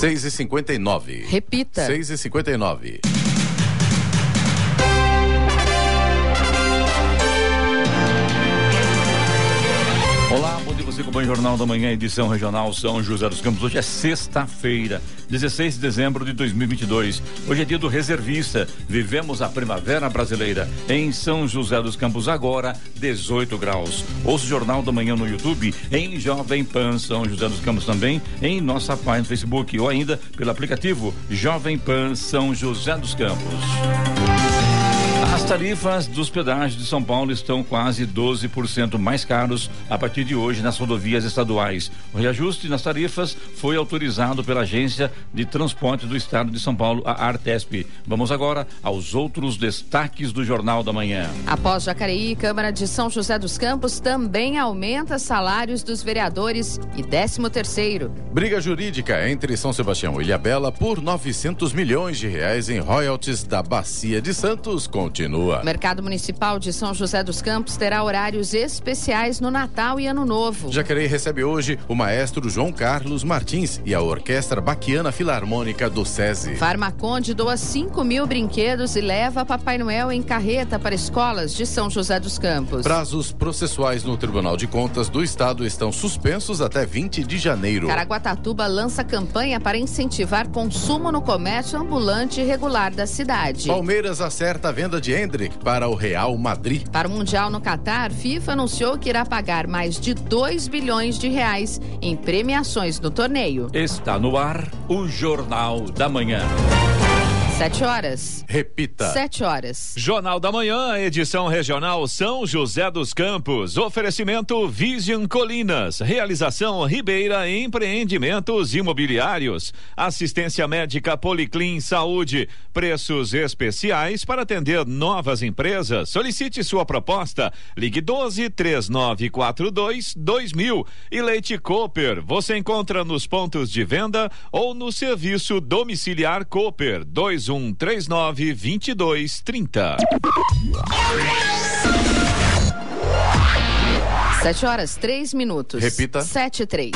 6 e 59 Repita. 6 59 Olá, bom Jornal da Manhã, edição regional São José dos Campos. Hoje é sexta-feira, 16 de dezembro de 2022. Hoje é dia do reservista. Vivemos a primavera brasileira em São José dos Campos, agora 18 graus. Ouça o Jornal da Manhã no YouTube, em Jovem Pan São José dos Campos também, em nossa página no Facebook ou ainda pelo aplicativo Jovem Pan São José dos Campos. As tarifas dos pedágios de São Paulo estão quase 12% mais caros a partir de hoje nas rodovias estaduais. O reajuste nas tarifas foi autorizado pela Agência de Transporte do Estado de São Paulo, a Artesp. Vamos agora aos outros destaques do Jornal da Manhã. Após Jacareí, Câmara de São José dos Campos também aumenta salários dos vereadores e 13 terceiro. Briga jurídica entre São Sebastião e Ilhabela por 900 milhões de reais em royalties da Bacia de Santos continua. O Mercado Municipal de São José dos Campos terá horários especiais no Natal e Ano Novo. Jacareí recebe hoje o maestro João Carlos Martins e a Orquestra Baquiana Filarmônica do SESI. Farmaconde doa 5 mil brinquedos e leva Papai Noel em carreta para escolas de São José dos Campos. Prazos processuais no Tribunal de Contas do Estado estão suspensos até 20 de janeiro. Caraguatatuba lança campanha para incentivar consumo no comércio ambulante regular da cidade. Palmeiras acerta a venda de Hendrick para o Real Madrid. Para o Mundial no Catar, FIFA anunciou que irá pagar mais de 2 bilhões de reais em premiações no torneio. Está no ar o Jornal da Manhã. Sete horas. Repita. Sete horas. Jornal da Manhã, edição regional São José dos Campos. Oferecimento Vision Colinas. Realização Ribeira Empreendimentos Imobiliários. Assistência médica Policlin Saúde. Preços especiais para atender novas empresas. Solicite sua proposta. Ligue 12 3942 2000. E Leite Cooper. Você encontra nos pontos de venda ou no serviço domiciliar Cooper 2139 2230. Sete horas, três minutos. Repita. Sete e três.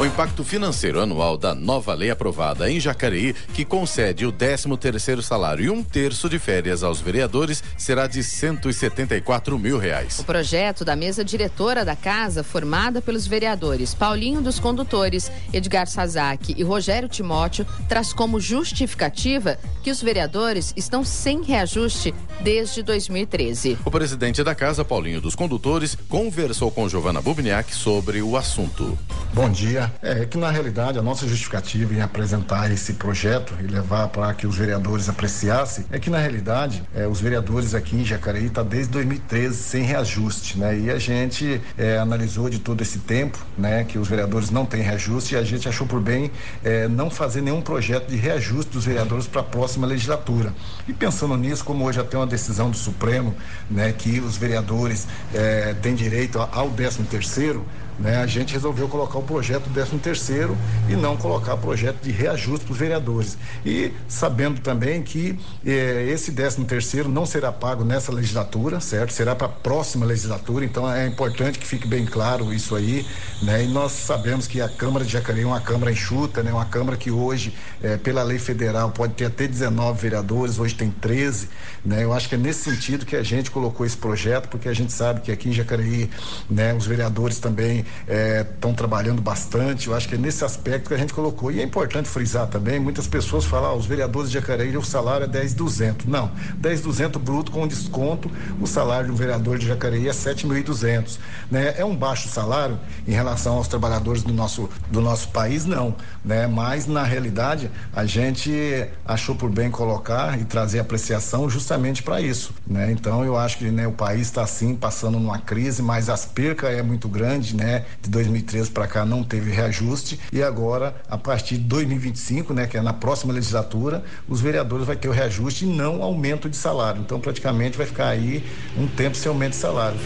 O impacto financeiro anual da nova lei aprovada em Jacareí, que concede o 13 terceiro salário e um terço de férias aos vereadores, será de 174 mil reais. O projeto da mesa diretora da casa, formada pelos vereadores Paulinho dos Condutores, Edgar Sazak e Rogério Timóteo, traz como justificativa que os vereadores estão sem reajuste desde 2013. O presidente da casa, Paulinho dos Condutores, conversou com Giovana Bubniak sobre o assunto. Bom dia. É que na realidade a nossa justificativa em apresentar esse projeto e levar para que os vereadores apreciassem é que na realidade é, os vereadores aqui em Jacareí está desde 2013 sem reajuste, né? E a gente é, analisou de todo esse tempo, né, que os vereadores não têm reajuste e a gente achou por bem é, não fazer nenhum projeto de reajuste dos vereadores para a próxima legislatura. E pensando nisso, como hoje tem uma decisão do Supremo, né, que os vereadores é, têm direito ao 13 terceiro né, a gente resolveu colocar o projeto 13 terceiro e não colocar projeto de reajuste para os vereadores. E sabendo também que eh, esse 13 terceiro não será pago nessa legislatura, certo? Será para a próxima legislatura, então é importante que fique bem claro isso aí, né? E nós sabemos que a Câmara de Jacareí é uma Câmara enxuta, né? Uma Câmara que hoje, eh, pela lei federal, pode ter até 19 vereadores, hoje tem 13, né? Eu acho que é nesse sentido que a gente colocou esse projeto, porque a gente sabe que aqui em Jacareí, né? Os vereadores também estão é, trabalhando bastante. Eu acho que é nesse aspecto que a gente colocou. E é importante frisar também, muitas pessoas falam, ah, os vereadores de Jacareí, o salário é 10,200. Não, 10,200 bruto com desconto, o salário de um vereador de Jacareí é 7.200. Né? É um baixo salário em relação aos trabalhadores do nosso, do nosso país? Não. Né? Mas, na realidade, a gente achou por bem colocar e trazer apreciação justamente para isso. Né? Então, eu acho que né, o país está, sim, passando numa crise, mas as percas é muito grande, né? De 2013 para cá não teve reajuste e agora, a partir de 2025, né, que é na próxima legislatura, os vereadores vai ter o reajuste e não aumento de salário. Então, praticamente vai ficar aí um tempo sem aumento de salário.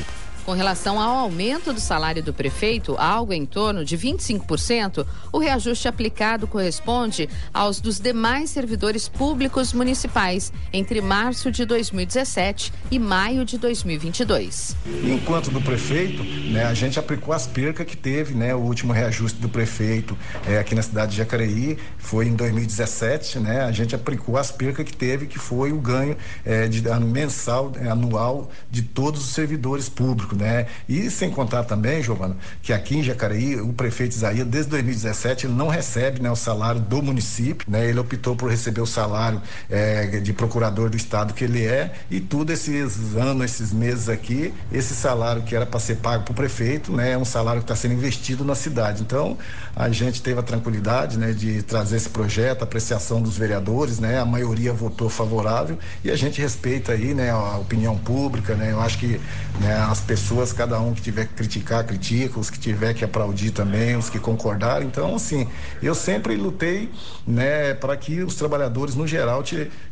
Com relação ao aumento do salário do prefeito, algo em torno de 25%, o reajuste aplicado corresponde aos dos demais servidores públicos municipais entre março de 2017 e maio de 2022. Enquanto do prefeito, né, a gente aplicou as percas que teve, né, o último reajuste do prefeito é, aqui na cidade de Jacareí foi em 2017, né, a gente aplicou as percas que teve, que foi o ganho é, de, mensal, é, anual de todos os servidores públicos, né? E sem contar também, Giovana, que aqui em Jacareí, o prefeito Isaías, desde 2017, ele não recebe né, o salário do município, né? Ele optou por receber o salário é, de procurador do estado que ele é e tudo esses anos, esses meses aqui, esse salário que era para ser pago para o prefeito, né? É um salário que está sendo investido na cidade. Então, a gente teve a tranquilidade, né? De trazer esse projeto, apreciação dos vereadores, né? A maioria votou favorável e a gente respeita aí, né? A opinião pública, né? Eu acho que né, as pessoas, cada um que tiver que criticar, critica, os que tiver que aplaudir também, os que concordarem. Então, assim, eu sempre lutei, né, para que os trabalhadores no geral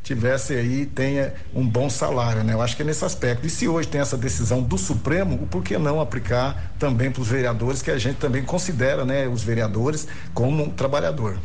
tivessem aí, tenha um bom salário, né? Eu acho que é nesse aspecto. E se hoje tem essa decisão do Supremo, por que não aplicar também para os vereadores, que a gente também considera, né, os vereadores como um trabalhador.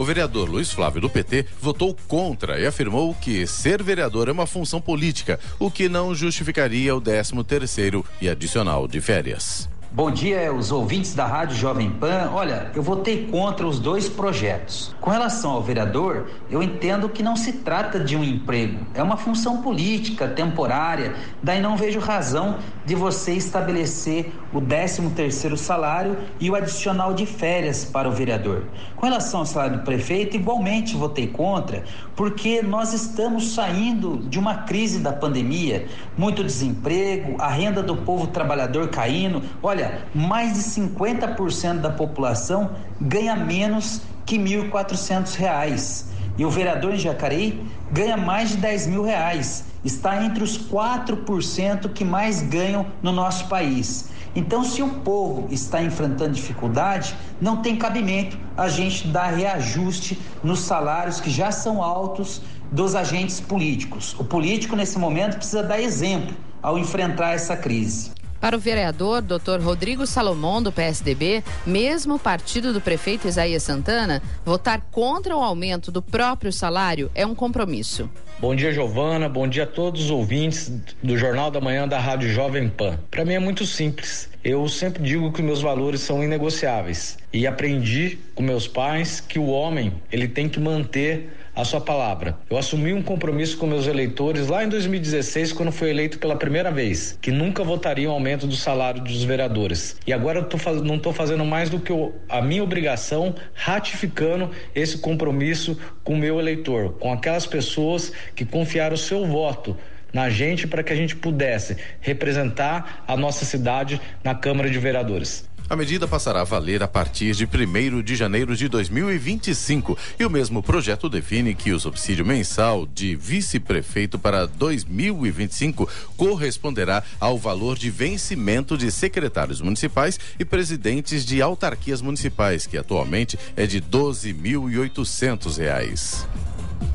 O vereador Luiz Flávio do PT votou contra e afirmou que ser vereador é uma função política, o que não justificaria o 13 terceiro e adicional de férias. Bom dia, os ouvintes da Rádio Jovem Pan. Olha, eu votei contra os dois projetos. Com relação ao vereador, eu entendo que não se trata de um emprego, é uma função política temporária. Daí não vejo razão de você estabelecer o 13 terceiro salário e o adicional de férias para o vereador. Com relação ao salário do prefeito, igualmente votei contra, porque nós estamos saindo de uma crise da pandemia, muito desemprego, a renda do povo trabalhador caindo. Olha, Olha, mais de 50% da população ganha menos que R$ 1.400. E o vereador em Jacareí ganha mais de 10 mil reais. Está entre os 4% que mais ganham no nosso país. Então, se o povo está enfrentando dificuldade, não tem cabimento a gente dar reajuste nos salários que já são altos dos agentes políticos. O político, nesse momento, precisa dar exemplo ao enfrentar essa crise. Para o vereador Dr. Rodrigo Salomão, do PSDB, mesmo partido do prefeito Isaías Santana, votar contra o aumento do próprio salário é um compromisso. Bom dia, Giovana. Bom dia a todos os ouvintes do Jornal da Manhã da Rádio Jovem Pan. Para mim é muito simples. Eu sempre digo que meus valores são inegociáveis e aprendi com meus pais que o homem ele tem que manter a sua palavra. Eu assumi um compromisso com meus eleitores lá em 2016, quando fui eleito pela primeira vez, que nunca votaria um aumento do salário dos vereadores. E agora eu tô, não estou fazendo mais do que a minha obrigação, ratificando esse compromisso com o meu eleitor, com aquelas pessoas que confiaram o seu voto na gente para que a gente pudesse representar a nossa cidade na Câmara de Vereadores. A medida passará a valer a partir de 1 de janeiro de 2025 e o mesmo projeto define que o subsídio mensal de vice-prefeito para 2025 corresponderá ao valor de vencimento de secretários municipais e presidentes de autarquias municipais, que atualmente é de R$ 12.800.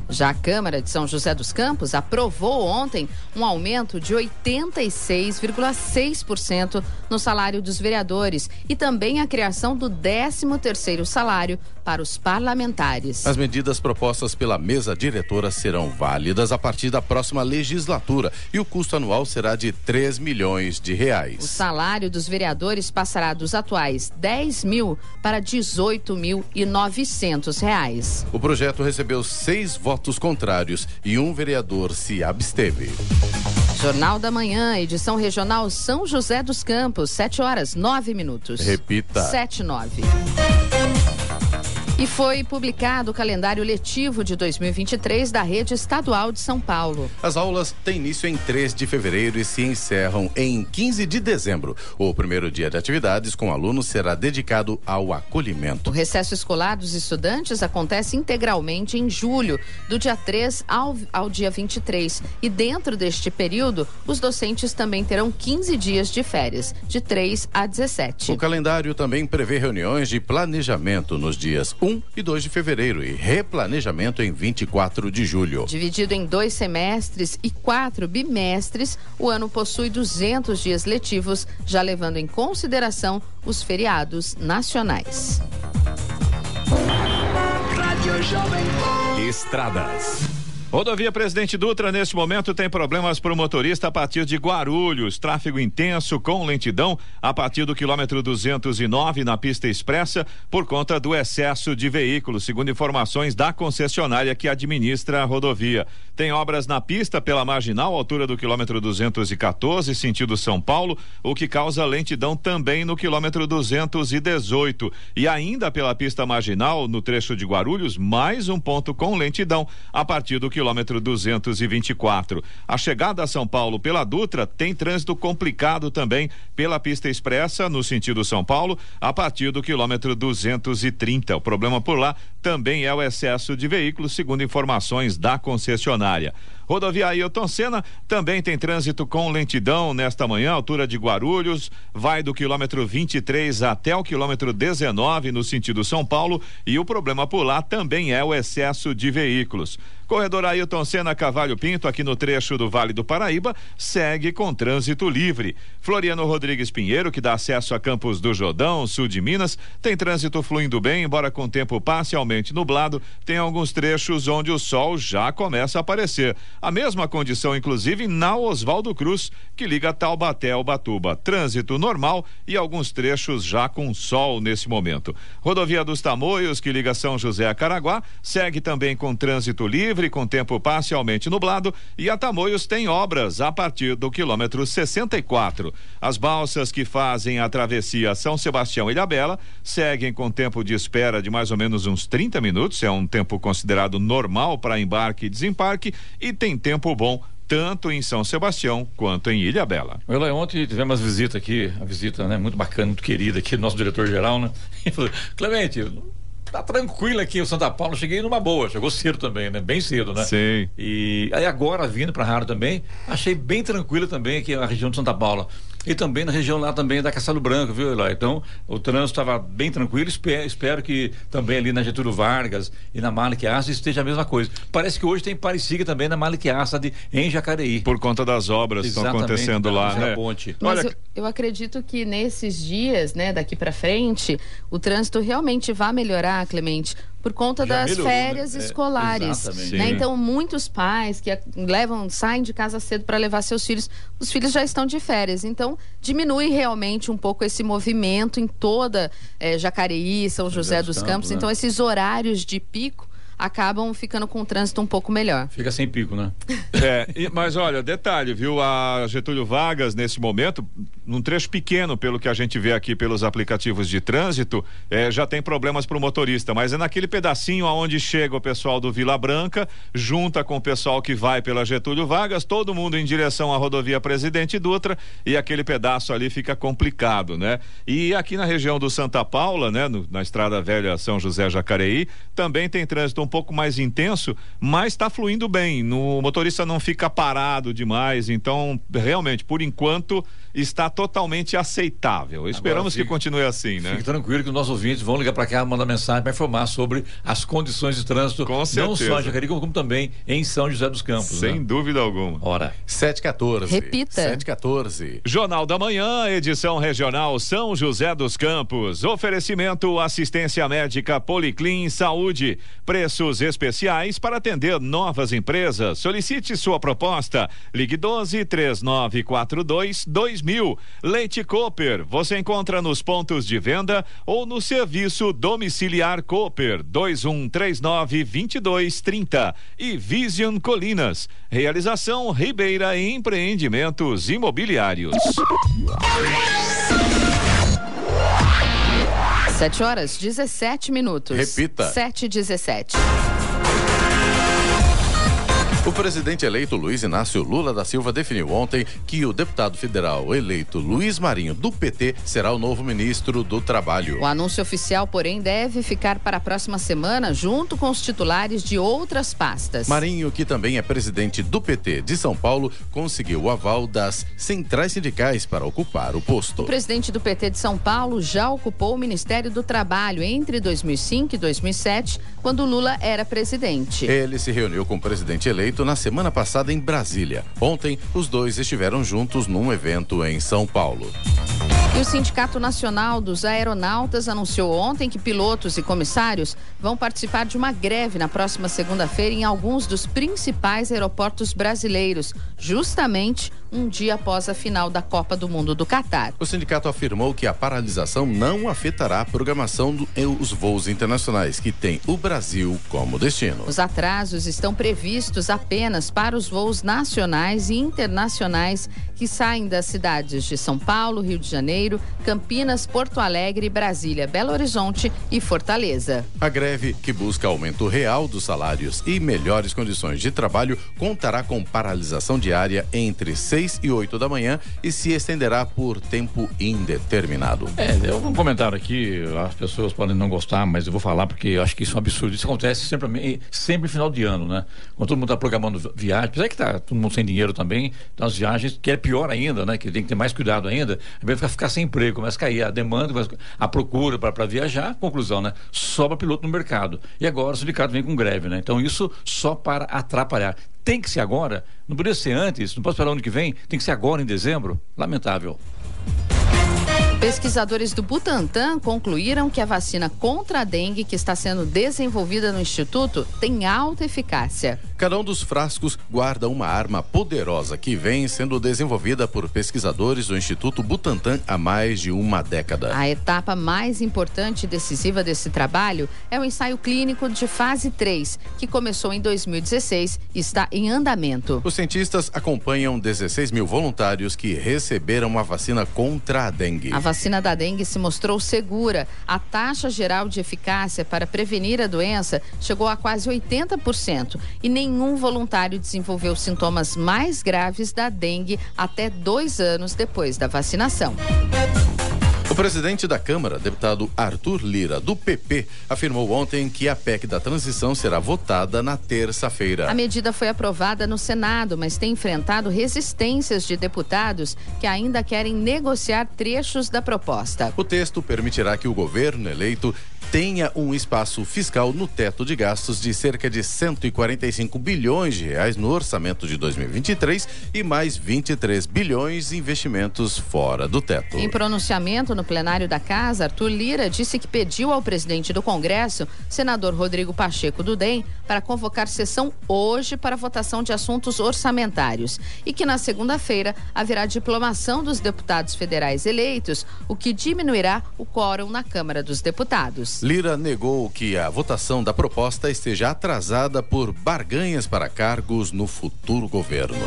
Já a Câmara de São José dos Campos aprovou ontem um aumento de 86,6% no salário dos vereadores e também a criação do 13º salário para os parlamentares. As medidas propostas pela mesa diretora serão válidas a partir da próxima legislatura e o custo anual será de 3 milhões de reais. O salário dos vereadores passará dos atuais 10 mil para 18 mil e 900 reais. O projeto recebeu seis votos contrários e um vereador se absteve. Jornal da Manhã, edição regional São José dos Campos, 7 horas 9 minutos. Repita. 7 9. E foi publicado o calendário letivo de 2023 da rede estadual de São Paulo. As aulas têm início em 3 de fevereiro e se encerram em 15 de dezembro. O primeiro dia de atividades com alunos será dedicado ao acolhimento. O recesso escolar dos estudantes acontece integralmente em julho, do dia 3 ao, ao dia 23. E dentro deste período, os docentes também terão 15 dias de férias, de 3 a 17. O calendário também prevê reuniões de planejamento nos dias 1 e 2 de fevereiro e replanejamento em 24 de julho. Dividido em dois semestres e quatro bimestres, o ano possui 200 dias letivos, já levando em consideração os feriados nacionais. Estradas. Rodovia Presidente Dutra, neste momento, tem problemas para o motorista a partir de Guarulhos. Tráfego intenso com lentidão a partir do quilômetro 209 na pista expressa por conta do excesso de veículos, segundo informações da concessionária que administra a rodovia. Tem obras na pista pela marginal, altura do quilômetro 214, sentido São Paulo, o que causa lentidão também no quilômetro 218. E ainda pela pista marginal, no trecho de Guarulhos, mais um ponto com lentidão a partir do quilômetro quilômetro 224. A chegada a São Paulo pela Dutra tem trânsito complicado também pela pista expressa no sentido São Paulo a partir do quilômetro 230. O problema por lá também é o excesso de veículos, segundo informações da concessionária. Rodovia Ailton Senna também tem trânsito com lentidão nesta manhã, altura de Guarulhos, vai do quilômetro 23 até o quilômetro 19 no sentido São Paulo e o problema por lá também é o excesso de veículos. Corredor Ailton Senna Cavalho Pinto, aqui no trecho do Vale do Paraíba, segue com trânsito livre. Floriano Rodrigues Pinheiro, que dá acesso a Campos do Jordão, sul de Minas, tem trânsito fluindo bem, embora com tempo parcialmente nublado, tem alguns trechos onde o sol já começa a aparecer. A mesma condição, inclusive, na Oswaldo Cruz, que liga Taubaté ao Batuba. Trânsito normal e alguns trechos já com sol nesse momento. Rodovia dos Tamoios, que liga São José a Caraguá, segue também com trânsito livre, com tempo parcialmente nublado, e a Tamoios tem obras a partir do quilômetro 64. As balsas que fazem a travessia São Sebastião e Ilhabela seguem com tempo de espera de mais ou menos uns 30 minutos, é um tempo considerado normal para embarque e desembarque, e tem tem tempo bom tanto em São Sebastião quanto em Ilha Bela. Olha, ontem tivemos uma visita aqui, a visita né, muito bacana, muito querida aqui do nosso diretor-geral, né? E falou, Clemente, tá tranquilo aqui o Santa Paula, cheguei numa boa, chegou cedo também, né? Bem cedo, né? Sim. E aí agora vindo para a rádio também, achei bem tranquilo também aqui a região de Santa Paula e também na região lá também da Castelo Branco, viu, Eloy? Então, o trânsito estava bem tranquilo. Espero, espero, que também ali na Getúlio Vargas e na Malik esteja a mesma coisa. Parece que hoje tem parecida também na Malik Assad em Jacareí. Por conta das obras que estão acontecendo lá, né? Ponte. Mas Olha... eu, eu acredito que nesses dias, né, daqui para frente, o trânsito realmente vai melhorar, Clemente por conta Já das melhorou, né? férias né? escolares. É, né? Então, muitos pais que levam, saem de casa cedo para levar seus filhos, os filhos já estão de férias. Então, diminui realmente um pouco esse movimento em toda é, Jacareí, São José dos Campos. Campos né? Então, esses horários de pico acabam ficando com o trânsito um pouco melhor. Fica sem pico, né? é, e, mas olha, detalhe, viu? A Getúlio Vargas, nesse momento, num trecho pequeno, pelo que a gente vê aqui pelos aplicativos de trânsito, é, já tem problemas para o motorista, mas é naquele pedacinho aonde chega o pessoal do Vila Branca, junta com o pessoal que vai pela Getúlio Vargas, todo mundo em direção à rodovia Presidente Dutra, e aquele pedaço ali fica complicado, né? E aqui na região do Santa Paula, né? No, na Estrada Velha São José Jacareí, também tem trânsito um pouco mais intenso, mas está fluindo bem. No, o motorista não fica parado demais. Então, realmente, por enquanto, está totalmente aceitável. Esperamos fique, que continue assim, né? Fique tranquilo que os nossos ouvintes vão ligar para cá, mandar mensagem para informar sobre as condições de trânsito, Com não só em Jacareí, como, como, também em São José dos Campos. Sem né? dúvida alguma. Ora. 714. Repita. 714. Jornal da Manhã, edição regional São José dos Campos. Oferecimento assistência médica Policlin Saúde. Preços especiais para atender novas empresas. Solicite sua proposta. Ligue 12 3942 2000. Leite Cooper. Você encontra nos pontos de venda ou no serviço domiciliar Cooper 2139 2230 e Vision Colinas. Realização Ribeira Empreendimentos Imobiliários. 7 horas 17 minutos. Repita. 7 e 17. O presidente eleito Luiz Inácio Lula da Silva definiu ontem que o deputado federal eleito Luiz Marinho, do PT, será o novo ministro do Trabalho. O anúncio oficial, porém, deve ficar para a próxima semana, junto com os titulares de outras pastas. Marinho, que também é presidente do PT de São Paulo, conseguiu o aval das centrais sindicais para ocupar o posto. O presidente do PT de São Paulo já ocupou o Ministério do Trabalho entre 2005 e 2007, quando Lula era presidente. Ele se reuniu com o presidente eleito na semana passada em Brasília. Ontem, os dois estiveram juntos num evento em São Paulo. E o Sindicato Nacional dos Aeronautas anunciou ontem que pilotos e comissários vão participar de uma greve na próxima segunda-feira em alguns dos principais aeroportos brasileiros, justamente um dia após a final da Copa do Mundo do Catar. O sindicato afirmou que a paralisação não afetará a programação dos voos internacionais, que tem o Brasil como destino. Os atrasos estão previstos apenas para os voos nacionais e internacionais que saem das cidades de São Paulo, Rio de Janeiro, Campinas, Porto Alegre, Brasília, Belo Horizonte e Fortaleza. A greve, que busca aumento real dos salários e melhores condições de trabalho, contará com paralisação diária entre 6 e 8 da manhã e se estenderá por tempo indeterminado. É, eu vou um comentário aqui, as pessoas podem não gostar, mas eu vou falar porque eu acho que isso é um absurdo. Isso acontece sempre, sempre final de ano, né? Quando todo mundo está programando viagem, apesar que tá todo mundo sem dinheiro também, então as viagens, que é pior ainda, né? Que tem que ter mais cuidado ainda, vai ficar, ficar sem emprego, começa a cair a demanda, a procura para viajar, conclusão, né? Sobra piloto no mercado. E agora o sindicato vem com greve, né? Então isso só para atrapalhar. Tem que ser agora, não poderia ser antes, não posso esperar ano que vem, tem que ser agora em dezembro. Lamentável. Pesquisadores do Butantan concluíram que a vacina contra a dengue que está sendo desenvolvida no instituto tem alta eficácia. Cada um dos frascos guarda uma arma poderosa que vem sendo desenvolvida por pesquisadores do Instituto Butantan há mais de uma década. A etapa mais importante e decisiva desse trabalho é o ensaio clínico de fase 3, que começou em 2016 e está em andamento. Os cientistas acompanham 16 mil voluntários que receberam a vacina contra a dengue. A vacina da dengue se mostrou segura. A taxa geral de eficácia para prevenir a doença chegou a quase 80% e nenhum voluntário desenvolveu sintomas mais graves da dengue até dois anos depois da vacinação. O presidente da Câmara, deputado Arthur Lira, do PP, afirmou ontem que a PEC da transição será votada na terça-feira. A medida foi aprovada no Senado, mas tem enfrentado resistências de deputados que ainda querem negociar trechos da proposta. O texto permitirá que o governo eleito tenha um espaço fiscal no teto de gastos de cerca de 145 bilhões de reais no orçamento de 2023 e mais 23 bilhões em investimentos fora do teto. Em pronunciamento no plenário da Casa, Arthur Lira disse que pediu ao presidente do Congresso, senador Rodrigo Pacheco do DEM, para convocar sessão hoje para votação de assuntos orçamentários e que na segunda-feira haverá diplomação dos deputados federais eleitos, o que diminuirá o quórum na Câmara dos Deputados. Lira negou que a votação da proposta esteja atrasada por barganhas para cargos no futuro governo.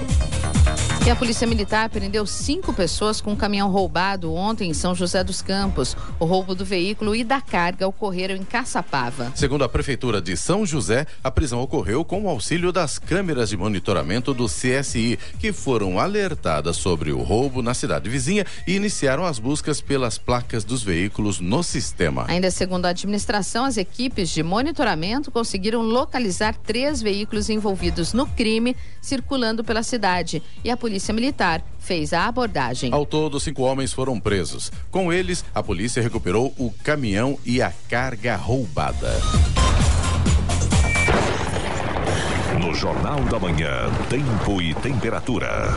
E a Polícia Militar prendeu cinco pessoas com um caminhão roubado ontem em São José dos Campos. O roubo do veículo e da carga ocorreram em Caçapava. Segundo a Prefeitura de São José, a prisão ocorreu com o auxílio das câmeras de monitoramento do CSI, que foram alertadas sobre o roubo na cidade vizinha e iniciaram as buscas pelas placas dos veículos no sistema. Ainda segundo a administração, as equipes de monitoramento conseguiram localizar três veículos envolvidos no crime circulando pela cidade e a Polícia Militar fez a abordagem. Ao todo, cinco homens foram presos. Com eles, a polícia recuperou o caminhão e a carga roubada. No Jornal da Manhã, Tempo e Temperatura.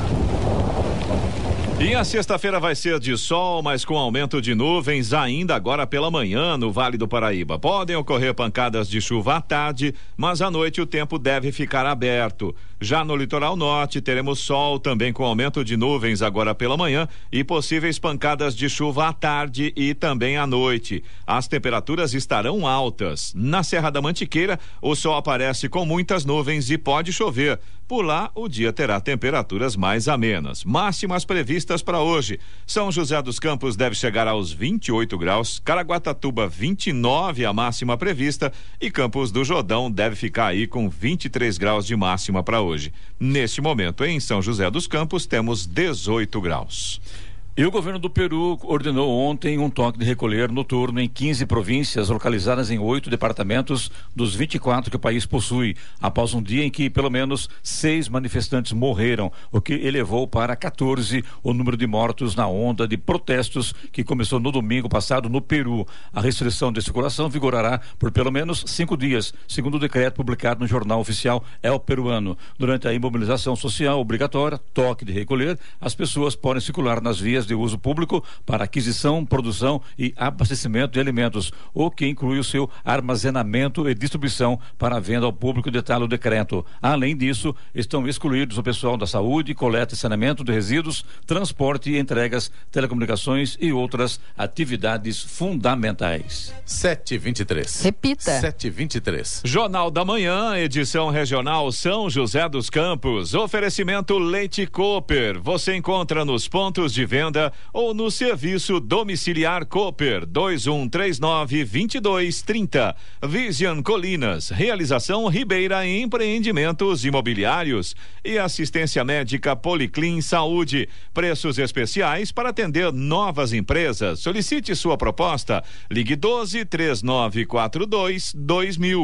E a sexta-feira vai ser de sol, mas com aumento de nuvens ainda agora pela manhã no Vale do Paraíba. Podem ocorrer pancadas de chuva à tarde, mas à noite o tempo deve ficar aberto. Já no litoral norte teremos sol também com aumento de nuvens agora pela manhã e possíveis pancadas de chuva à tarde e também à noite. As temperaturas estarão altas. Na Serra da Mantiqueira, o sol aparece com muitas nuvens e pode chover. Por lá, o dia terá temperaturas mais amenas. Máximas previstas para hoje. São José dos Campos deve chegar aos 28 graus, Caraguatatuba 29 a máxima prevista e Campos do Jordão deve ficar aí com 23 graus de máxima para hoje. Neste momento, em São José dos Campos, temos 18 graus. E o governo do Peru ordenou ontem um toque de recolher noturno em 15 províncias localizadas em oito departamentos dos 24 que o país possui, após um dia em que pelo menos seis manifestantes morreram, o que elevou para 14 o número de mortos na onda de protestos que começou no domingo passado no Peru. A restrição de circulação vigorará por pelo menos cinco dias, segundo o decreto publicado no Jornal Oficial El Peruano. Durante a imobilização social obrigatória, toque de recolher, as pessoas podem circular nas vias de uso público para aquisição, produção e abastecimento de alimentos, o que inclui o seu armazenamento e distribuição para venda ao público, detalha o decreto. Além disso, estão excluídos o pessoal da saúde, coleta e saneamento de resíduos, transporte e entregas, telecomunicações e outras atividades fundamentais. 723. Repita. 723. Jornal da Manhã, edição regional São José dos Campos. Oferecimento Leite Cooper. Você encontra nos pontos de venda ou no serviço domiciliar Cooper 2139 2230. Vision Colinas, realização Ribeira Empreendimentos Imobiliários e assistência médica Policlin Saúde. Preços especiais para atender novas empresas. Solicite sua proposta. Ligue 12 3942 2000.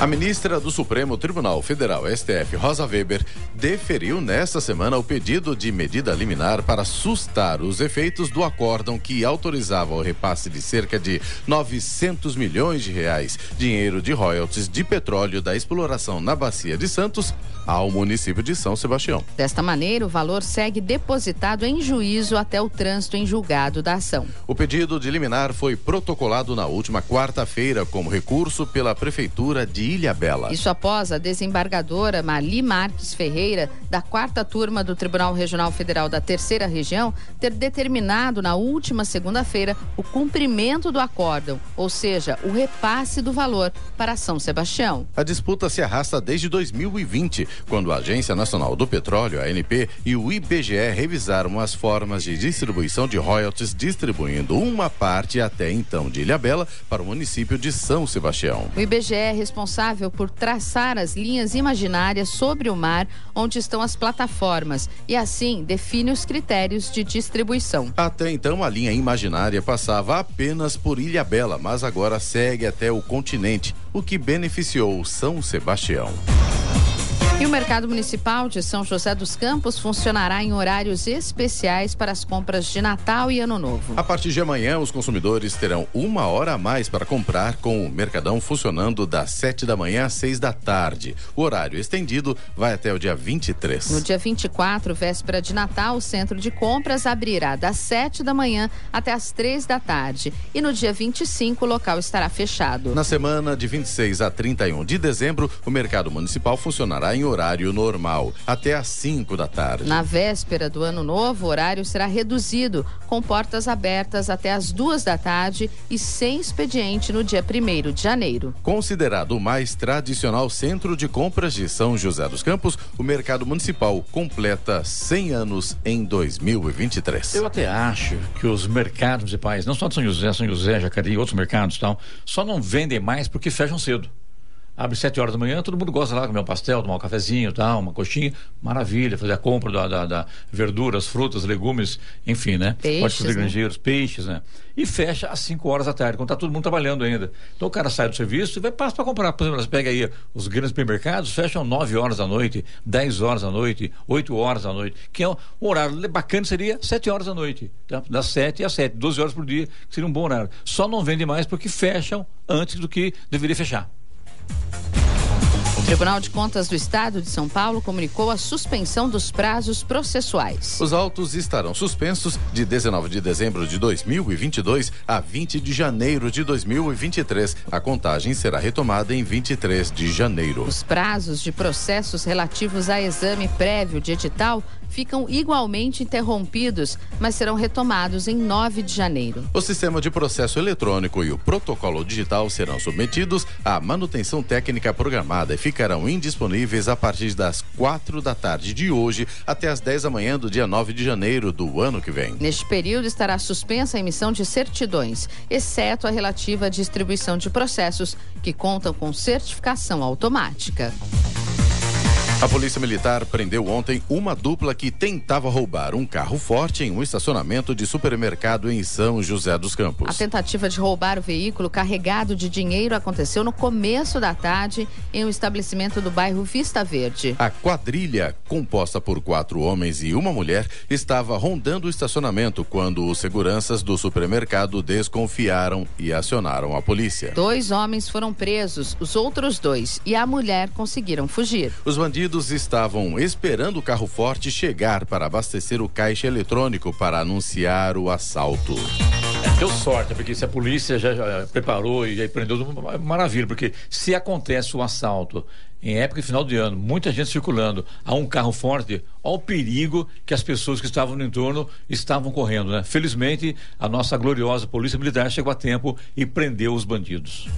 A ministra do Supremo Tribunal Federal, STF, Rosa Weber, deferiu nesta semana o pedido de medida liminar para sustar os efeitos do acórdão que autorizava o repasse de cerca de 900 milhões de reais, dinheiro de royalties de petróleo da exploração na Bacia de Santos, ao município de São Sebastião. Desta maneira, o valor segue depositado em juízo até o trânsito em julgado da ação. O pedido de liminar foi protocolado na última quarta-feira como recurso pela Prefeitura de Ilha Bela. Isso após a desembargadora Mali Marques Ferreira, da quarta turma do Tribunal Regional Federal da Terceira Região, ter determinado na última segunda-feira o cumprimento do acórdão, ou seja, o repasse do valor para São Sebastião. A disputa se arrasta desde 2020, quando a Agência Nacional do Petróleo, a ANP, e o IBGE revisaram as formas de distribuição de royalties, distribuindo uma parte até então de Ilhabela para o município de São Sebastião. O IBGE é responsável por traçar as linhas imaginárias sobre o mar onde estão as plataformas e assim define os critérios de distribuição. Até então, a linha imaginária passava apenas por Ilhabela, mas agora segue até o continente, o que beneficiou São Sebastião. E o Mercado Municipal de São José dos Campos funcionará em horários especiais para as compras de Natal e Ano Novo. A partir de amanhã, os consumidores terão uma hora a mais para comprar, com o Mercadão funcionando das 7 da manhã às 6 da tarde. O horário estendido vai até o dia 23. No dia 24, véspera de Natal, o centro de compras abrirá das 7 da manhã até as 3 da tarde. E no dia 25, o local estará fechado. Na semana de 26 a 31 de dezembro, o Mercado Municipal funcionará em horário normal, até às 5 da tarde. Na véspera do ano novo, o horário será reduzido, com portas abertas até às duas da tarde e sem expediente no dia 1 de janeiro. Considerado o mais tradicional centro de compras de São José dos Campos, o Mercado Municipal completa 100 anos em 2023. Eu até acho que os mercados municipais, não só de São José, São José, Jacareí e outros mercados e tal, só não vendem mais porque fecham cedo. Abre sete horas da manhã, todo mundo gosta lá comer um pastel, tomar um cafezinho tal, uma coxinha. Maravilha, fazer a compra da, da, da verduras, frutas, legumes, enfim, né? Peixes, Pode né? granjeiros, peixes, né? E fecha às 5 horas da tarde, quando tá todo mundo trabalhando ainda. Então o cara sai do serviço e vai passa para comprar. Por exemplo, você pega aí os grandes supermercados, fecham 9 horas da noite, 10 horas da noite, 8 horas da noite. Que é um horário bacana seria 7 horas da noite. Tá? Das 7 às 7, 12 horas por dia, que seria um bom horário. Só não vende mais porque fecham antes do que deveria fechar. O Tribunal de Contas do Estado de São Paulo comunicou a suspensão dos prazos processuais. Os autos estarão suspensos de 19 de dezembro de 2022 a 20 de janeiro de 2023. A contagem será retomada em 23 de janeiro. Os prazos de processos relativos a exame prévio de edital ficam igualmente interrompidos, mas serão retomados em 9 de janeiro. O sistema de processo eletrônico e o protocolo digital serão submetidos à manutenção técnica programada e ficarão indisponíveis a partir das quatro da tarde de hoje até as 10 da manhã do dia 9 de janeiro do ano que vem. Neste período estará suspensa a emissão de certidões, exceto a relativa à distribuição de processos que contam com certificação automática. A Polícia Militar prendeu ontem uma dupla que tentava roubar um carro forte em um estacionamento de supermercado em São José dos Campos. A tentativa de roubar o veículo carregado de dinheiro aconteceu no começo da tarde em um estabelecimento do bairro Vista Verde. A quadrilha, composta por quatro homens e uma mulher, estava rondando o estacionamento quando os seguranças do supermercado desconfiaram e acionaram a polícia. Dois homens foram presos, os outros dois e a mulher conseguiram fugir. Os bandidos estavam esperando o carro forte chegar para abastecer o caixa eletrônico para anunciar o assalto. É, deu sorte, porque se a polícia já, já preparou e já prendeu, maravilha, porque se acontece um assalto em época de final de ano, muita gente circulando, há um carro forte, olha o perigo que as pessoas que estavam no entorno estavam correndo, né? Felizmente, a nossa gloriosa Polícia Militar chegou a tempo e prendeu os bandidos.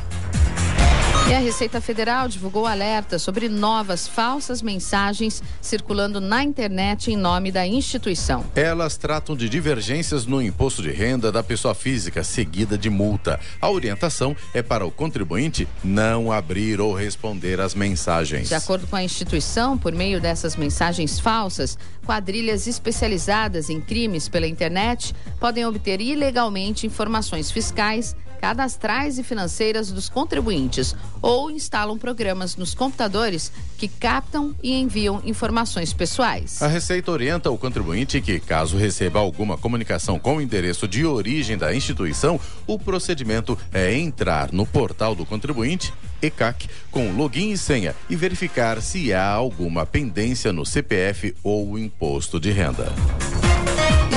E a Receita Federal divulgou alerta sobre novas falsas mensagens circulando na internet em nome da instituição. Elas tratam de divergências no imposto de renda da pessoa física, seguida de multa. A orientação é para o contribuinte não abrir ou responder às mensagens. De acordo com a instituição, por meio dessas mensagens falsas, quadrilhas especializadas em crimes pela internet podem obter ilegalmente informações fiscais cadastrais e financeiras dos contribuintes ou instalam programas nos computadores que captam e enviam informações pessoais. A Receita orienta o contribuinte que, caso receba alguma comunicação com o endereço de origem da instituição, o procedimento é entrar no portal do contribuinte ECAC com login e senha e verificar se há alguma pendência no CPF ou imposto de renda.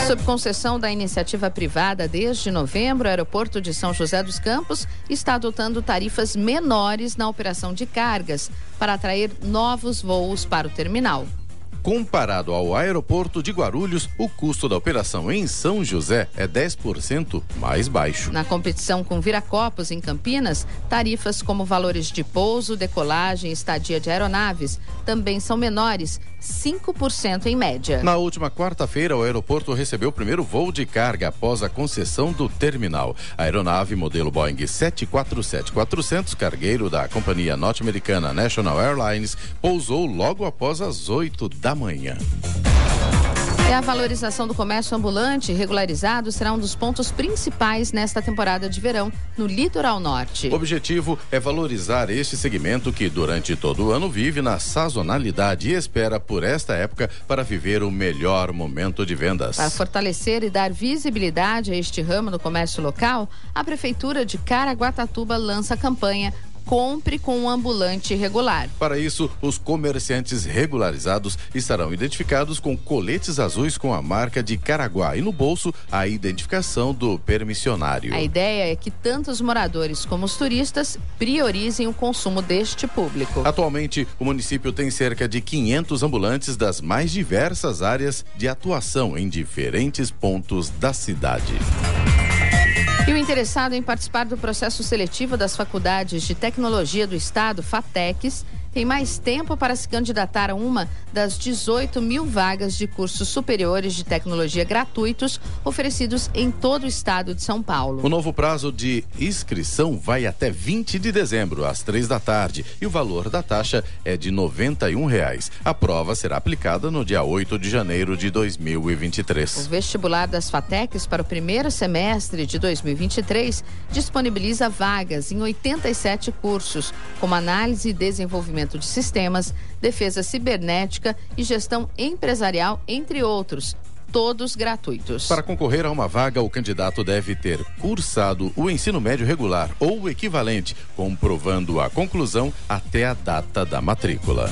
Sob concessão da iniciativa privada desde novembro, o aeroporto de São José dos Campos está adotando tarifas menores na operação de cargas para atrair novos voos para o terminal. Comparado ao aeroporto de Guarulhos, o custo da operação em São José é 10% mais baixo. Na competição com Viracopos, em Campinas, tarifas como valores de pouso, decolagem e estadia de aeronaves também são menores 5% em média. Na última quarta-feira, o aeroporto recebeu o primeiro voo de carga após a concessão do terminal. A aeronave modelo Boeing 747-400, cargueiro da companhia norte-americana National Airlines, pousou logo após as 8 da manhã. E a valorização do comércio ambulante regularizado será um dos pontos principais nesta temporada de verão no litoral norte. O objetivo é valorizar este segmento que durante todo o ano vive na sazonalidade e espera por esta época para viver o melhor momento de vendas. Para fortalecer e dar visibilidade a este ramo do comércio local, a prefeitura de Caraguatatuba lança a campanha compre com um ambulante regular. Para isso, os comerciantes regularizados estarão identificados com coletes azuis com a marca de Caraguá e no bolso a identificação do permissionário. A ideia é que tanto os moradores como os turistas priorizem o consumo deste público. Atualmente, o município tem cerca de 500 ambulantes das mais diversas áreas de atuação em diferentes pontos da cidade. E o interessado em participar do processo seletivo das faculdades de tecnologia do Estado, FATECs, tem mais tempo para se candidatar a uma das 18 mil vagas de cursos superiores de tecnologia gratuitos oferecidos em todo o estado de São Paulo. O novo prazo de inscrição vai até 20 de dezembro, às três da tarde, e o valor da taxa é de 91 reais. A prova será aplicada no dia 8 de janeiro de 2023. O vestibular das FATECs para o primeiro semestre de 2023 disponibiliza vagas em 87 cursos, como análise e desenvolvimento desenvolvimento de sistemas, defesa cibernética e gestão empresarial, entre outros todos gratuitos. Para concorrer a uma vaga, o candidato deve ter cursado o ensino médio regular ou o equivalente, comprovando a conclusão até a data da matrícula.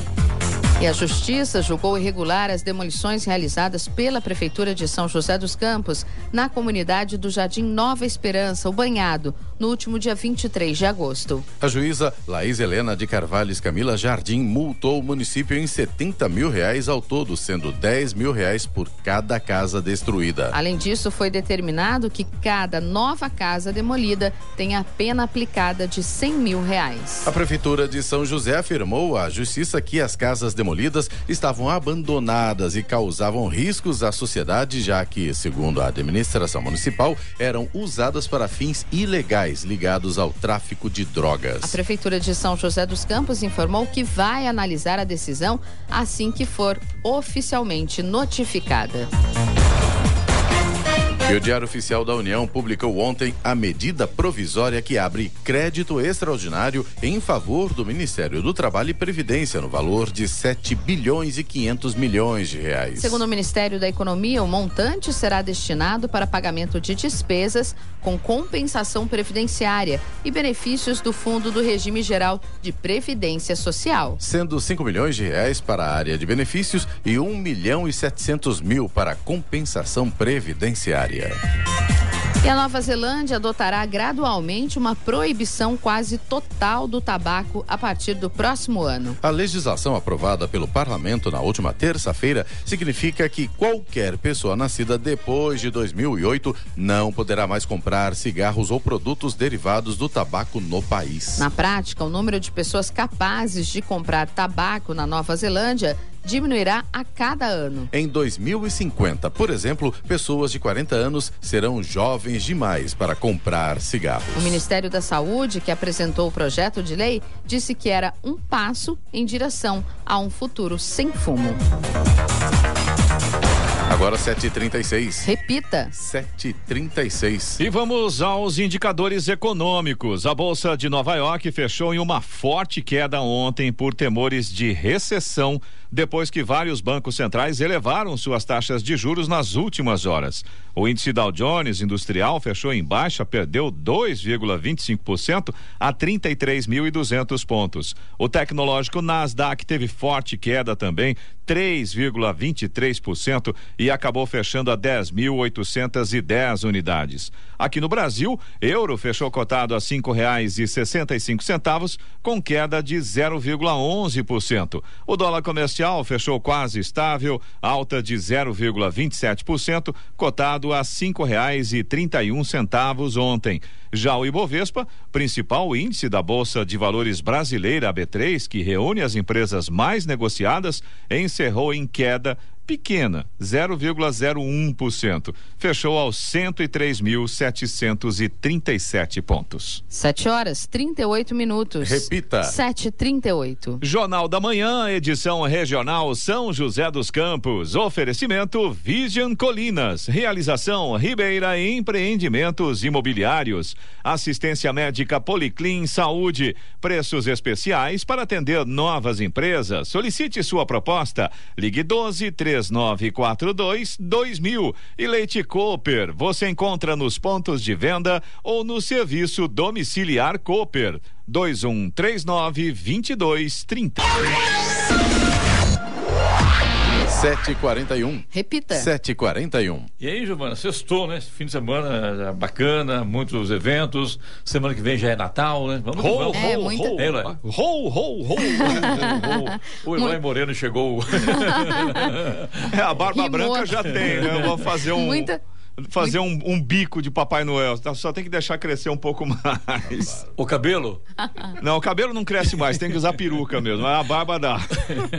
E a Justiça julgou irregular as demolições realizadas pela Prefeitura de São José dos Campos na comunidade do Jardim Nova Esperança, o Banhado, no último dia 23 de agosto. A juíza Laís Helena de Carvalhos Camila Jardim multou o município em 70 mil reais ao todo, sendo 10 mil reais por cada casa destruída. Além disso, foi determinado que cada nova casa demolida tenha pena aplicada de 100 mil reais. A Prefeitura de São José afirmou à Justiça que as casas demolidas estavam abandonadas e causavam riscos à sociedade, já que, segundo a administração municipal, eram usadas para fins ilegais ligados ao tráfico de drogas. A Prefeitura de São José dos Campos informou que vai analisar a decisão assim que for oficialmente notificada. E o Diário Oficial da União publicou ontem a medida provisória que abre crédito extraordinário em favor do Ministério do Trabalho e Previdência no valor de 7 bilhões e 500 milhões de reais. Segundo o Ministério da Economia, o montante será destinado para pagamento de despesas com compensação previdenciária e benefícios do Fundo do Regime Geral de Previdência Social. Sendo 5 milhões de reais para a área de benefícios e 1 milhão e 700 mil para compensação previdenciária. E a Nova Zelândia adotará gradualmente uma proibição quase total do tabaco a partir do próximo ano. A legislação aprovada pelo parlamento na última terça-feira significa que qualquer pessoa nascida depois de 2008 não poderá mais comprar cigarros ou produtos derivados do tabaco no país. Na prática, o número de pessoas capazes de comprar tabaco na Nova Zelândia diminuirá a cada ano. Em 2050, por exemplo, pessoas de 40 anos serão jovens demais para comprar cigarros. O Ministério da Saúde, que apresentou o projeto de lei, disse que era um passo em direção a um futuro sem fumo. Agora 7h36. Repita. 7h36. E vamos aos indicadores econômicos. A Bolsa de Nova York fechou em uma forte queda ontem por temores de recessão, depois que vários bancos centrais elevaram suas taxas de juros nas últimas horas. O índice Dow Jones Industrial fechou em baixa, perdeu 2,25% a 33.200 pontos. O tecnológico Nasdaq teve forte queda também, 3,23% e acabou fechando a 10.810 unidades. Aqui no Brasil, euro fechou cotado a cinco reais e sessenta e cinco centavos, com queda de 0,11%. O dólar comercial fechou quase estável, alta de 0,27%, cotado a cinco reais e trinta e um centavos ontem. Já o Ibovespa, principal índice da Bolsa de Valores brasileira, a B3, que reúne as empresas mais negociadas, encerrou em queda pequena, 0,01%. Fechou aos 103.737 pontos. 7 horas 38 minutos. Repita. 7h38. Jornal da Manhã, edição regional São José dos Campos. Oferecimento Vision Colinas. Realização Ribeira Empreendimentos Imobiliários. Assistência médica Policlin Saúde. Preços especiais para atender novas empresas. Solicite sua proposta. Ligue 12 3942 2000. E Leite Cooper. Você encontra nos pontos de venda ou no serviço domiciliar Cooper. 2139 2230. 7h41. Repita. 7h41. E aí, Giovana, sextou, né? Fim de semana bacana, muitos eventos. Semana que vem já é Natal, né? Vamos, Ho, vamos. É, ho, É, né? ho, ho, ho. O Eloy Moreno chegou. É, a barba Rimou. branca já tem, né? Eu vou fazer um. Muita- Fazer um, um bico de Papai Noel. Tá, Só tem que deixar crescer um pouco mais. o cabelo? Não, o cabelo não cresce mais, tem que usar peruca mesmo. A barba dá.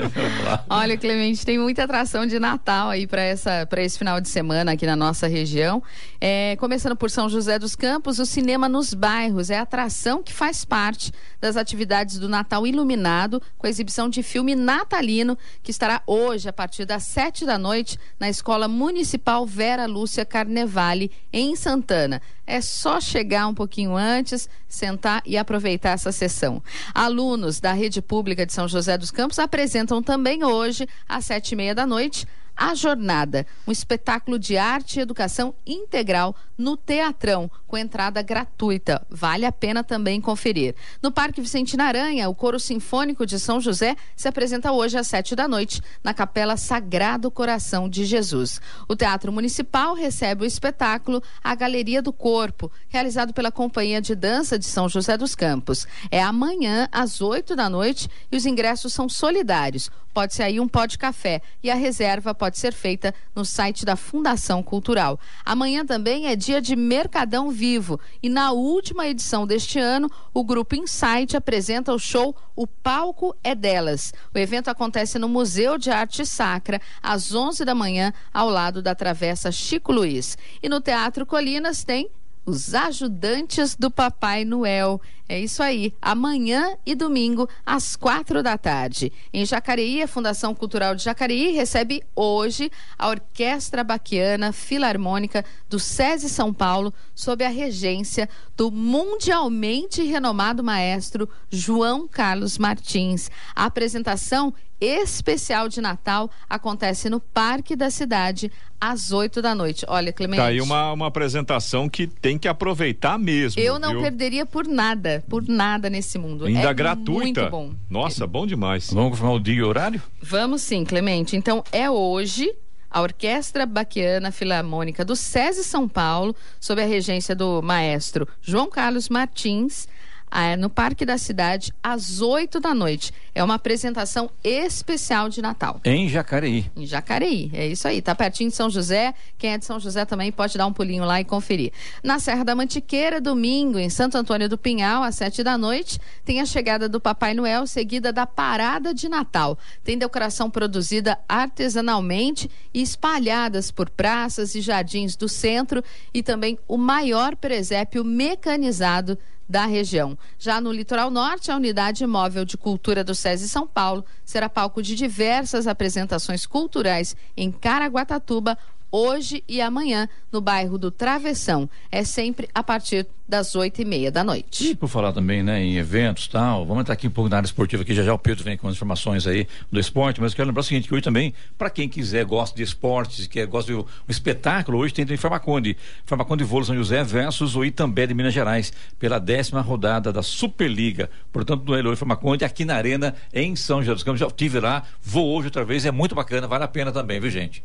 Olha, Clemente, tem muita atração de Natal aí para essa para esse final de semana aqui na nossa região. É, começando por São José dos Campos, o cinema nos bairros é a atração que faz parte das atividades do Natal Iluminado, com a exibição de filme natalino que estará hoje a partir das sete da noite na Escola Municipal Vera Lúcia Carnevale em Santana. É só chegar um pouquinho antes, sentar e aproveitar essa sessão. Alunos da rede pública de São José dos Campos apresentam também hoje, às sete e meia da noite, A Jornada, um espetáculo de arte e educação integral no Teatrão, com entrada gratuita. Vale a pena também conferir. No Parque Vicente Aranha, o Coro Sinfônico de São José se apresenta hoje às sete da noite, na Capela Sagrado Coração de Jesus. O Teatro Municipal recebe o espetáculo A Galeria do Corpo, realizado pela Companhia de Dança de São José dos Campos. É amanhã, às oito da noite, e os ingressos são solidários. Pode ser aí um pó de café e a reserva pode ser feita no site da Fundação Cultural. Amanhã também é dia de Mercadão Vivo e na última edição deste ano, o grupo Insight apresenta o show O Palco é Delas. O evento acontece no Museu de Arte Sacra às 11 da manhã, ao lado da Travessa Chico Luiz. E no Teatro Colinas tem os ajudantes do Papai Noel. É isso aí, amanhã e domingo, às quatro da tarde. Em Jacareí, a Fundação Cultural de Jacareí recebe hoje a Orquestra Baquiana Filarmônica do SESI São Paulo, sob a regência do mundialmente renomado maestro João Carlos Martins. A apresentação especial de Natal acontece no Parque da Cidade às 8 da noite. Olha, Clemente. Tá aí uma, uma apresentação que tem que aproveitar mesmo. Eu não viu? perderia por nada, por nada nesse mundo. Ainda é gratuita. Muito bom. Nossa, bom demais. Vamos confirmar o dia e horário? Vamos sim, Clemente. Então é hoje. A Orquestra Baquiana Filarmônica do SESI São Paulo, sob a regência do maestro João Carlos Martins, ah, no Parque da Cidade às 8 da noite. É uma apresentação especial de Natal. Em Jacareí. Em Jacareí, é isso aí. Tá pertinho de São José. Quem é de São José também pode dar um pulinho lá e conferir. Na Serra da Mantiqueira, domingo, em Santo Antônio do Pinhal, às 7 da noite, tem a chegada do Papai Noel, seguida da parada de Natal. Tem decoração produzida artesanalmente e espalhadas por praças e jardins do centro e também o maior presépio mecanizado da região. Já no litoral norte, a unidade móvel de cultura do SESI São Paulo será palco de diversas apresentações culturais em Caraguatatuba, hoje e amanhã no bairro do Travessão. É sempre a partir das oito e meia da noite. E por falar também, né, em eventos tal, vamos entrar aqui um pouco na área esportiva aqui, já já o Pedro vem com as informações aí do esporte, mas eu quero lembrar o seguinte, que hoje também, para quem quiser, gosta de esportes, quer, gosta de um espetáculo, hoje tem em Farmaconde, Farmaconde Vôlei São José versus o Itambé de Minas Gerais, pela décima rodada da Superliga, portanto, do Eloy Farmaconde, aqui na Arena, em São José dos Campos, já estive lá, vou hoje outra vez, é muito bacana, vale a pena também, viu gente?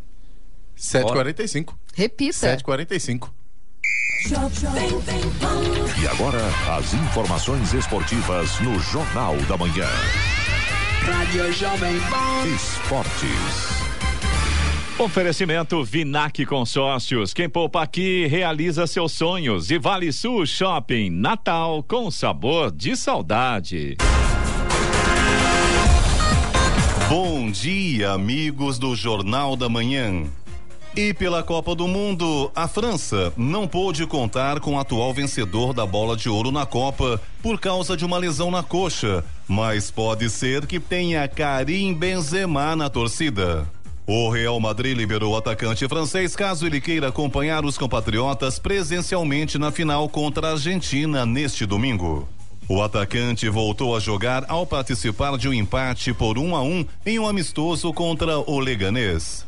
7h45. Repita. 7h45. E agora, as informações esportivas no Jornal da Manhã. Rádio Jovem Pan. Esportes. Oferecimento Vinac Consórcios. Quem poupa aqui realiza seus sonhos. E Vale Sul Shopping. Natal com sabor de saudade. Bom dia, amigos do Jornal da Manhã. E pela Copa do Mundo, a França não pôde contar com o atual vencedor da bola de ouro na Copa por causa de uma lesão na coxa, mas pode ser que tenha Karim Benzema na torcida. O Real Madrid liberou o atacante francês caso ele queira acompanhar os compatriotas presencialmente na final contra a Argentina neste domingo. O atacante voltou a jogar ao participar de um empate por 1 um a 1 um em um amistoso contra o Leganês.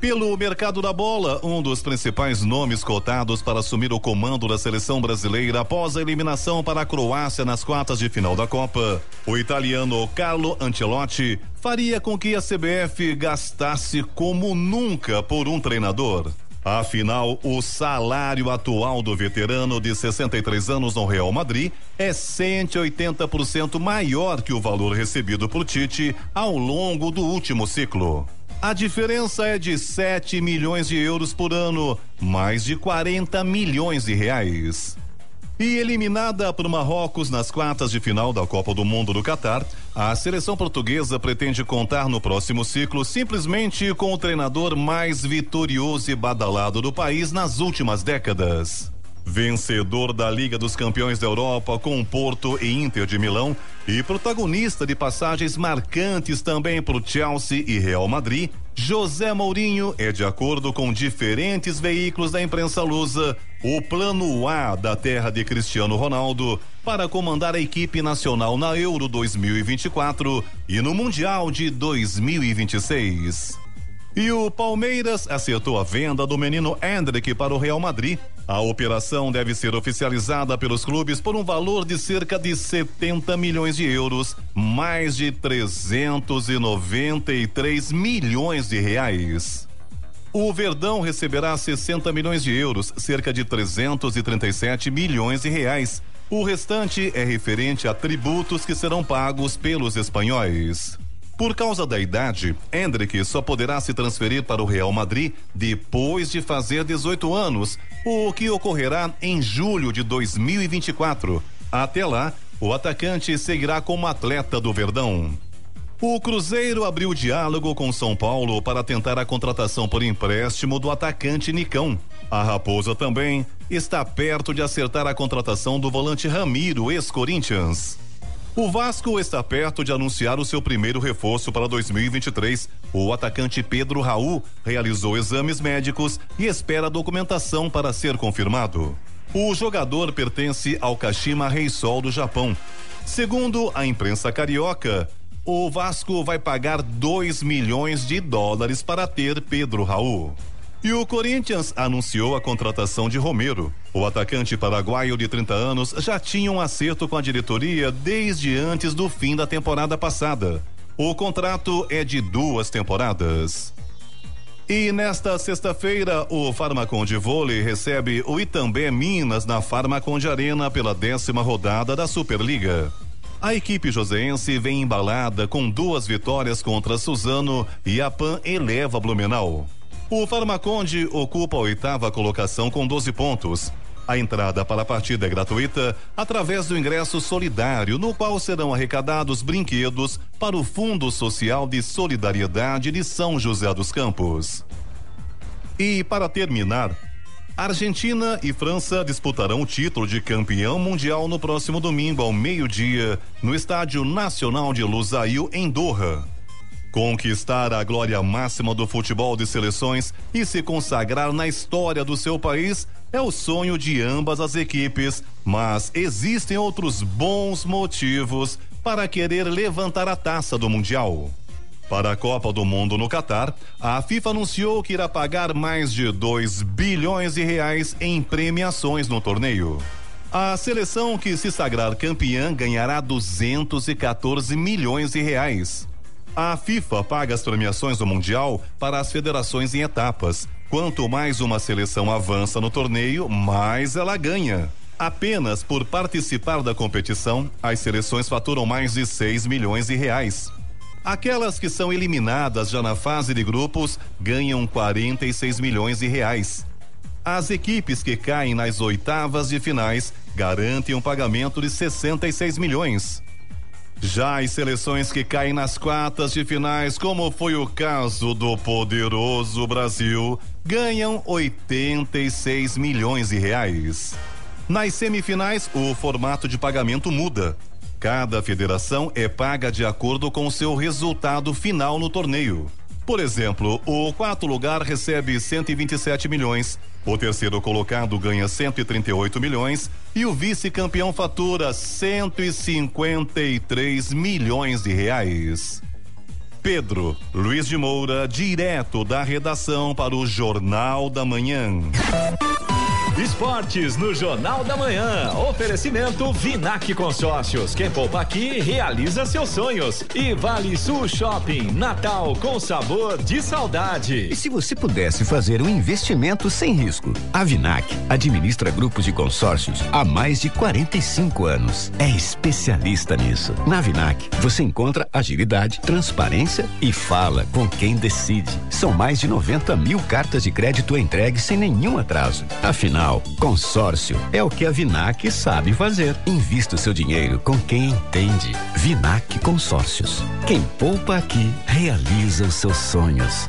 Pelo mercado da bola, um dos principais nomes cotados para assumir o comando da seleção brasileira após a eliminação para a Croácia nas quartas de final da Copa, o italiano Carlo Ancelotti faria com que a CBF gastasse como nunca por um treinador. Afinal, o salário atual do veterano de 63 anos no Real Madrid é 180% maior que o valor recebido por Tite ao longo do último ciclo. A diferença é de 7 milhões de euros por ano, mais de 40 milhões de reais. E eliminada por Marrocos nas quartas de final da Copa do Mundo do Catar, a seleção portuguesa pretende contar no próximo ciclo simplesmente com o treinador mais vitorioso e badalado do país nas últimas décadas. Vencedor da Liga dos Campeões da Europa com Porto e Inter de Milão e protagonista de passagens marcantes também o Chelsea e Real Madrid, José Mourinho é, de acordo com diferentes veículos da imprensa lusa, o plano A da terra de Cristiano Ronaldo para comandar a equipe nacional na Euro 2024 e no Mundial de 2026. E o Palmeiras acertou a venda do menino Hendrick para o Real Madrid. A operação deve ser oficializada pelos clubes por um valor de cerca de 70 milhões de euros, mais de 393 milhões de reais. O Verdão receberá 60 milhões de euros, cerca de 337 milhões de reais. O restante é referente a tributos que serão pagos pelos espanhóis. Por causa da idade, Hendrick só poderá se transferir para o Real Madrid depois de fazer 18 anos, o que ocorrerá em julho de 2024. Até lá, o atacante seguirá como atleta do Verdão. O Cruzeiro abriu diálogo com São Paulo para tentar a contratação por empréstimo do atacante Nicão. A Raposa também está perto de acertar a contratação do volante Ramiro, ex-Corinthians. O Vasco está perto de anunciar o seu primeiro reforço para 2023. O atacante Pedro Raul realizou exames médicos e espera a documentação para ser confirmado. O jogador pertence ao Kashima Reysol do Japão. Segundo a imprensa carioca, o Vasco vai pagar 2 milhões de dólares para ter Pedro Raul. E o Corinthians anunciou a contratação de Romero. O atacante paraguaio de 30 anos já tinha um acerto com a diretoria desde antes do fim da temporada passada. O contrato é de duas temporadas. E nesta sexta-feira, o Farmaconde Vôlei recebe o Itambé Minas na Farmaconde Arena pela décima rodada da Superliga. A equipe joseense vem embalada com duas vitórias contra Suzano e a PAN eleva Blumenau. O Farmaconde ocupa a oitava colocação com 12 pontos. A entrada para a partida é gratuita através do ingresso solidário, no qual serão arrecadados brinquedos para o Fundo Social de Solidariedade de São José dos Campos. E para terminar, Argentina e França disputarão o título de campeão mundial no próximo domingo ao meio-dia no Estádio Nacional de Lusail em Doha. Conquistar a glória máxima do futebol de seleções e se consagrar na história do seu país é o sonho de ambas as equipes, mas existem outros bons motivos para querer levantar a taça do Mundial. Para a Copa do Mundo no Catar, a FIFA anunciou que irá pagar mais de 2 bilhões de reais em premiações no torneio. A seleção que se sagrar campeã ganhará 214 milhões de reais. A FIFA paga as premiações do Mundial para as federações em etapas. Quanto mais uma seleção avança no torneio, mais ela ganha. Apenas por participar da competição, as seleções faturam mais de 6 milhões de reais. Aquelas que são eliminadas já na fase de grupos ganham 46 milhões de reais. As equipes que caem nas oitavas de finais garantem um pagamento de 66 milhões. Já as seleções que caem nas quartas de finais, como foi o caso do poderoso Brasil, ganham 86 milhões de reais. Nas semifinais, o formato de pagamento muda. Cada federação é paga de acordo com seu resultado final no torneio. Por exemplo, o quarto lugar recebe 127 milhões, o terceiro colocado ganha 138 milhões e o vice-campeão fatura 153 milhões de reais. Pedro Luiz de Moura, direto da redação para o Jornal da Manhã. Esportes no Jornal da Manhã. Oferecimento Vinac Consórcios. Quem poupa aqui realiza seus sonhos. E Vale Sul Shopping. Natal com sabor de saudade. E se você pudesse fazer um investimento sem risco? A Vinac administra grupos de consórcios há mais de 45 anos. É especialista nisso. Na Vinac, você encontra agilidade, transparência e fala com quem decide. São mais de 90 mil cartas de crédito entregues sem nenhum atraso. Afinal, consórcio é o que a Vinac sabe fazer. Invista o seu dinheiro com quem entende. Vinac Consórcios. Quem poupa aqui realiza os seus sonhos.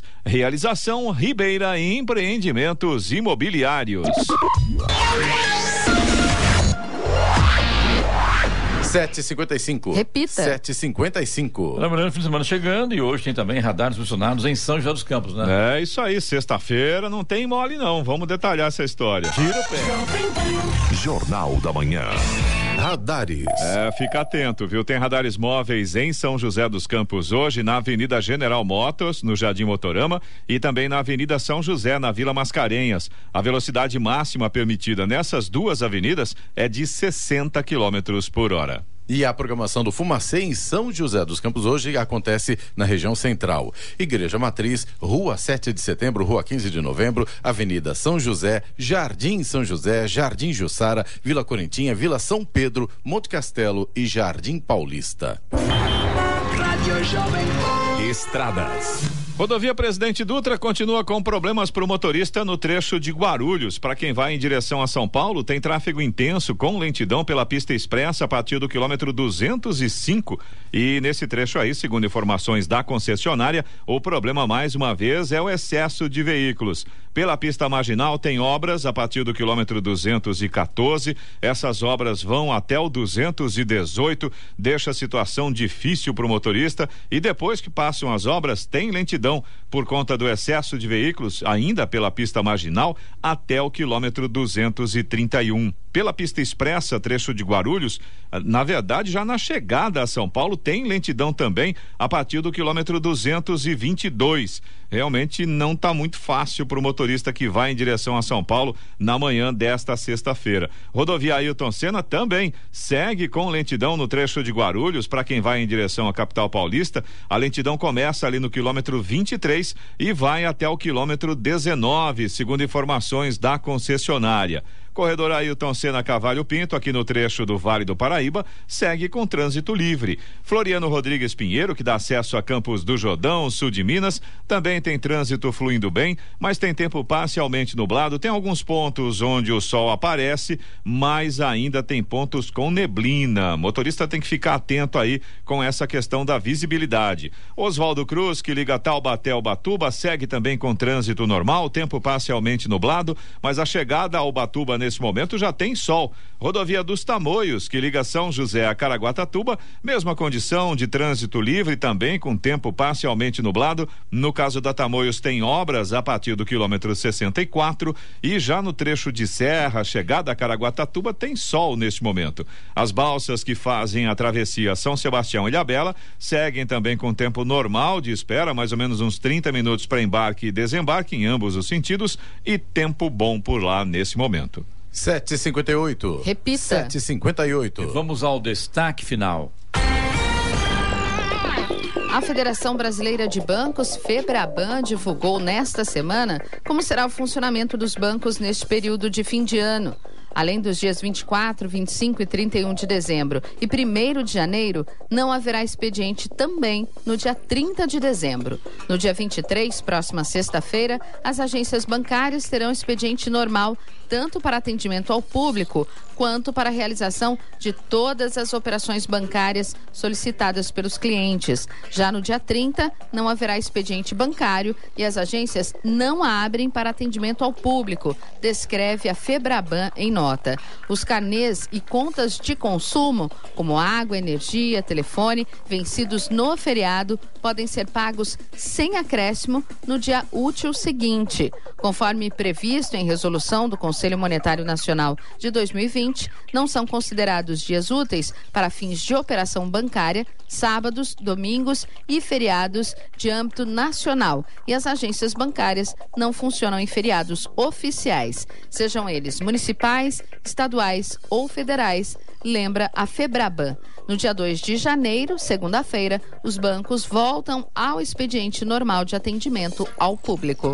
Realização Ribeira Empreendimentos Imobiliários. 7h55. Repita. 7h55. Lembrando, fim de semana chegando e hoje tem também radares funcionados em São José dos Campos, né? É isso aí, sexta-feira não tem mole não. Vamos detalhar essa história. Tira o pé. Jornal da Manhã. Radares. É, fica atento, viu? Tem radares móveis em São José dos Campos hoje, na Avenida General Motors, no Jardim Motorama, e também na Avenida São José, na Vila Mascarenhas. A velocidade máxima permitida nessas duas avenidas é de 60 quilômetros por hora. E a programação do Fumacê em São José dos Campos hoje acontece na região central. Igreja Matriz, Rua 7 de Setembro, Rua 15 de Novembro, Avenida São José, Jardim São José, Jardim Jussara, Vila Corintinha, Vila São Pedro, Monte Castelo e Jardim Paulista. Estradas. Rodovia Presidente Dutra continua com problemas para o motorista no trecho de Guarulhos. Para quem vai em direção a São Paulo, tem tráfego intenso com lentidão pela pista expressa a partir do quilômetro 205. E nesse trecho aí, segundo informações da concessionária, o problema mais uma vez é o excesso de veículos. Pela pista marginal tem obras a partir do quilômetro 214. Essas obras vão até o 218, deixa a situação difícil para o motorista e depois que passam as obras tem lentidão por conta do excesso de veículos ainda pela pista marginal até o quilômetro 231. Pela pista expressa, trecho de Guarulhos, na verdade, já na chegada a São Paulo tem lentidão também a partir do quilômetro 222. Realmente não está muito fácil para o motorista que vai em direção a São Paulo na manhã desta sexta-feira. Rodovia Ailton Senna também segue com lentidão no trecho de Guarulhos para quem vai em direção à capital paulista. A lentidão começa ali no quilômetro 23 e vai até o quilômetro 19, segundo informações da concessionária. Corredor Ailton Senna Cavalho Pinto, aqui no trecho do Vale do Paraíba, segue com trânsito livre. Floriano Rodrigues Pinheiro, que dá acesso a Campos do Jordão, sul de Minas, também tem trânsito fluindo bem, mas tem tempo parcialmente nublado. Tem alguns pontos onde o sol aparece, mas ainda tem pontos com neblina. Motorista tem que ficar atento aí com essa questão da visibilidade. Oswaldo Cruz, que liga Taubaté ao Batuba, segue também com trânsito normal, tempo parcialmente nublado, mas a chegada ao Batuba nesse momento já tem sol. Rodovia dos Tamoios, que liga São José a Caraguatatuba, mesma condição de trânsito livre também com tempo parcialmente nublado. No caso da Tamoios tem obras a partir do quilômetro 64 e já no trecho de serra, chegada a Caraguatatuba, tem sol neste momento. As balsas que fazem a travessia São Sebastião e Ilhabela seguem também com tempo normal de espera, mais ou menos uns 30 minutos para embarque e desembarque em ambos os sentidos e tempo bom por lá nesse momento. 758. Repita. 758. E vamos ao destaque final. A Federação Brasileira de Bancos, FEBRABAN, divulgou nesta semana como será o funcionamento dos bancos neste período de fim de ano. Além dos dias 24, 25 e 31 de dezembro e 1 de janeiro, não haverá expediente também no dia 30 de dezembro. No dia 23, próxima sexta-feira, as agências bancárias terão expediente normal tanto para atendimento ao público quanto para a realização de todas as operações bancárias solicitadas pelos clientes. Já no dia 30, não haverá expediente bancário e as agências não abrem para atendimento ao público, descreve a Febraban em nota. Os carnês e contas de consumo, como água, energia, telefone, vencidos no feriado, podem ser pagos sem acréscimo no dia útil seguinte, conforme previsto em resolução do Conselho Monetário Nacional de 2020, não são considerados dias úteis para fins de operação bancária sábados, domingos e feriados de âmbito nacional. E as agências bancárias não funcionam em feriados oficiais, sejam eles municipais, estaduais ou federais, lembra a Febraban. No dia 2 de janeiro, segunda-feira, os bancos voltam ao expediente normal de atendimento ao público.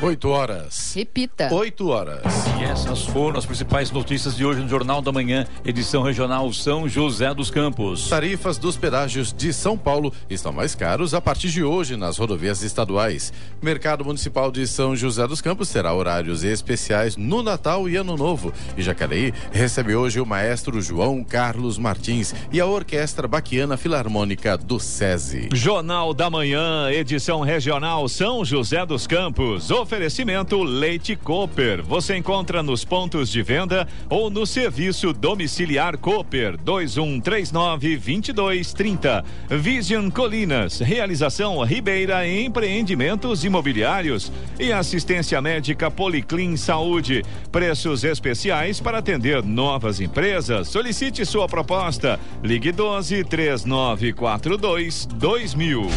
8 horas. Repita. 8 horas. E essas foram as principais notícias de hoje no Jornal da Manhã, edição regional São José dos Campos. Tarifas dos pedágios de São Paulo estão mais caros a partir de hoje nas rodovias estaduais. Mercado Municipal de São José dos Campos terá horários especiais no Natal e Ano Novo. E Jacareí recebe hoje o maestro João Carlos Martins e a Orquestra Baquiana Filarmônica do SESI. Jornal da Manhã, edição regional São José dos Campos. Oferecimento Leite Cooper. Você encontra nos pontos de venda ou no serviço domiciliar Cooper 2139 2230. Vision Colinas. Realização Ribeira Empreendimentos Imobiliários e assistência médica Policlin Saúde. Preços especiais para atender novas empresas. Solicite sua proposta. Ligue 12 3942 2000.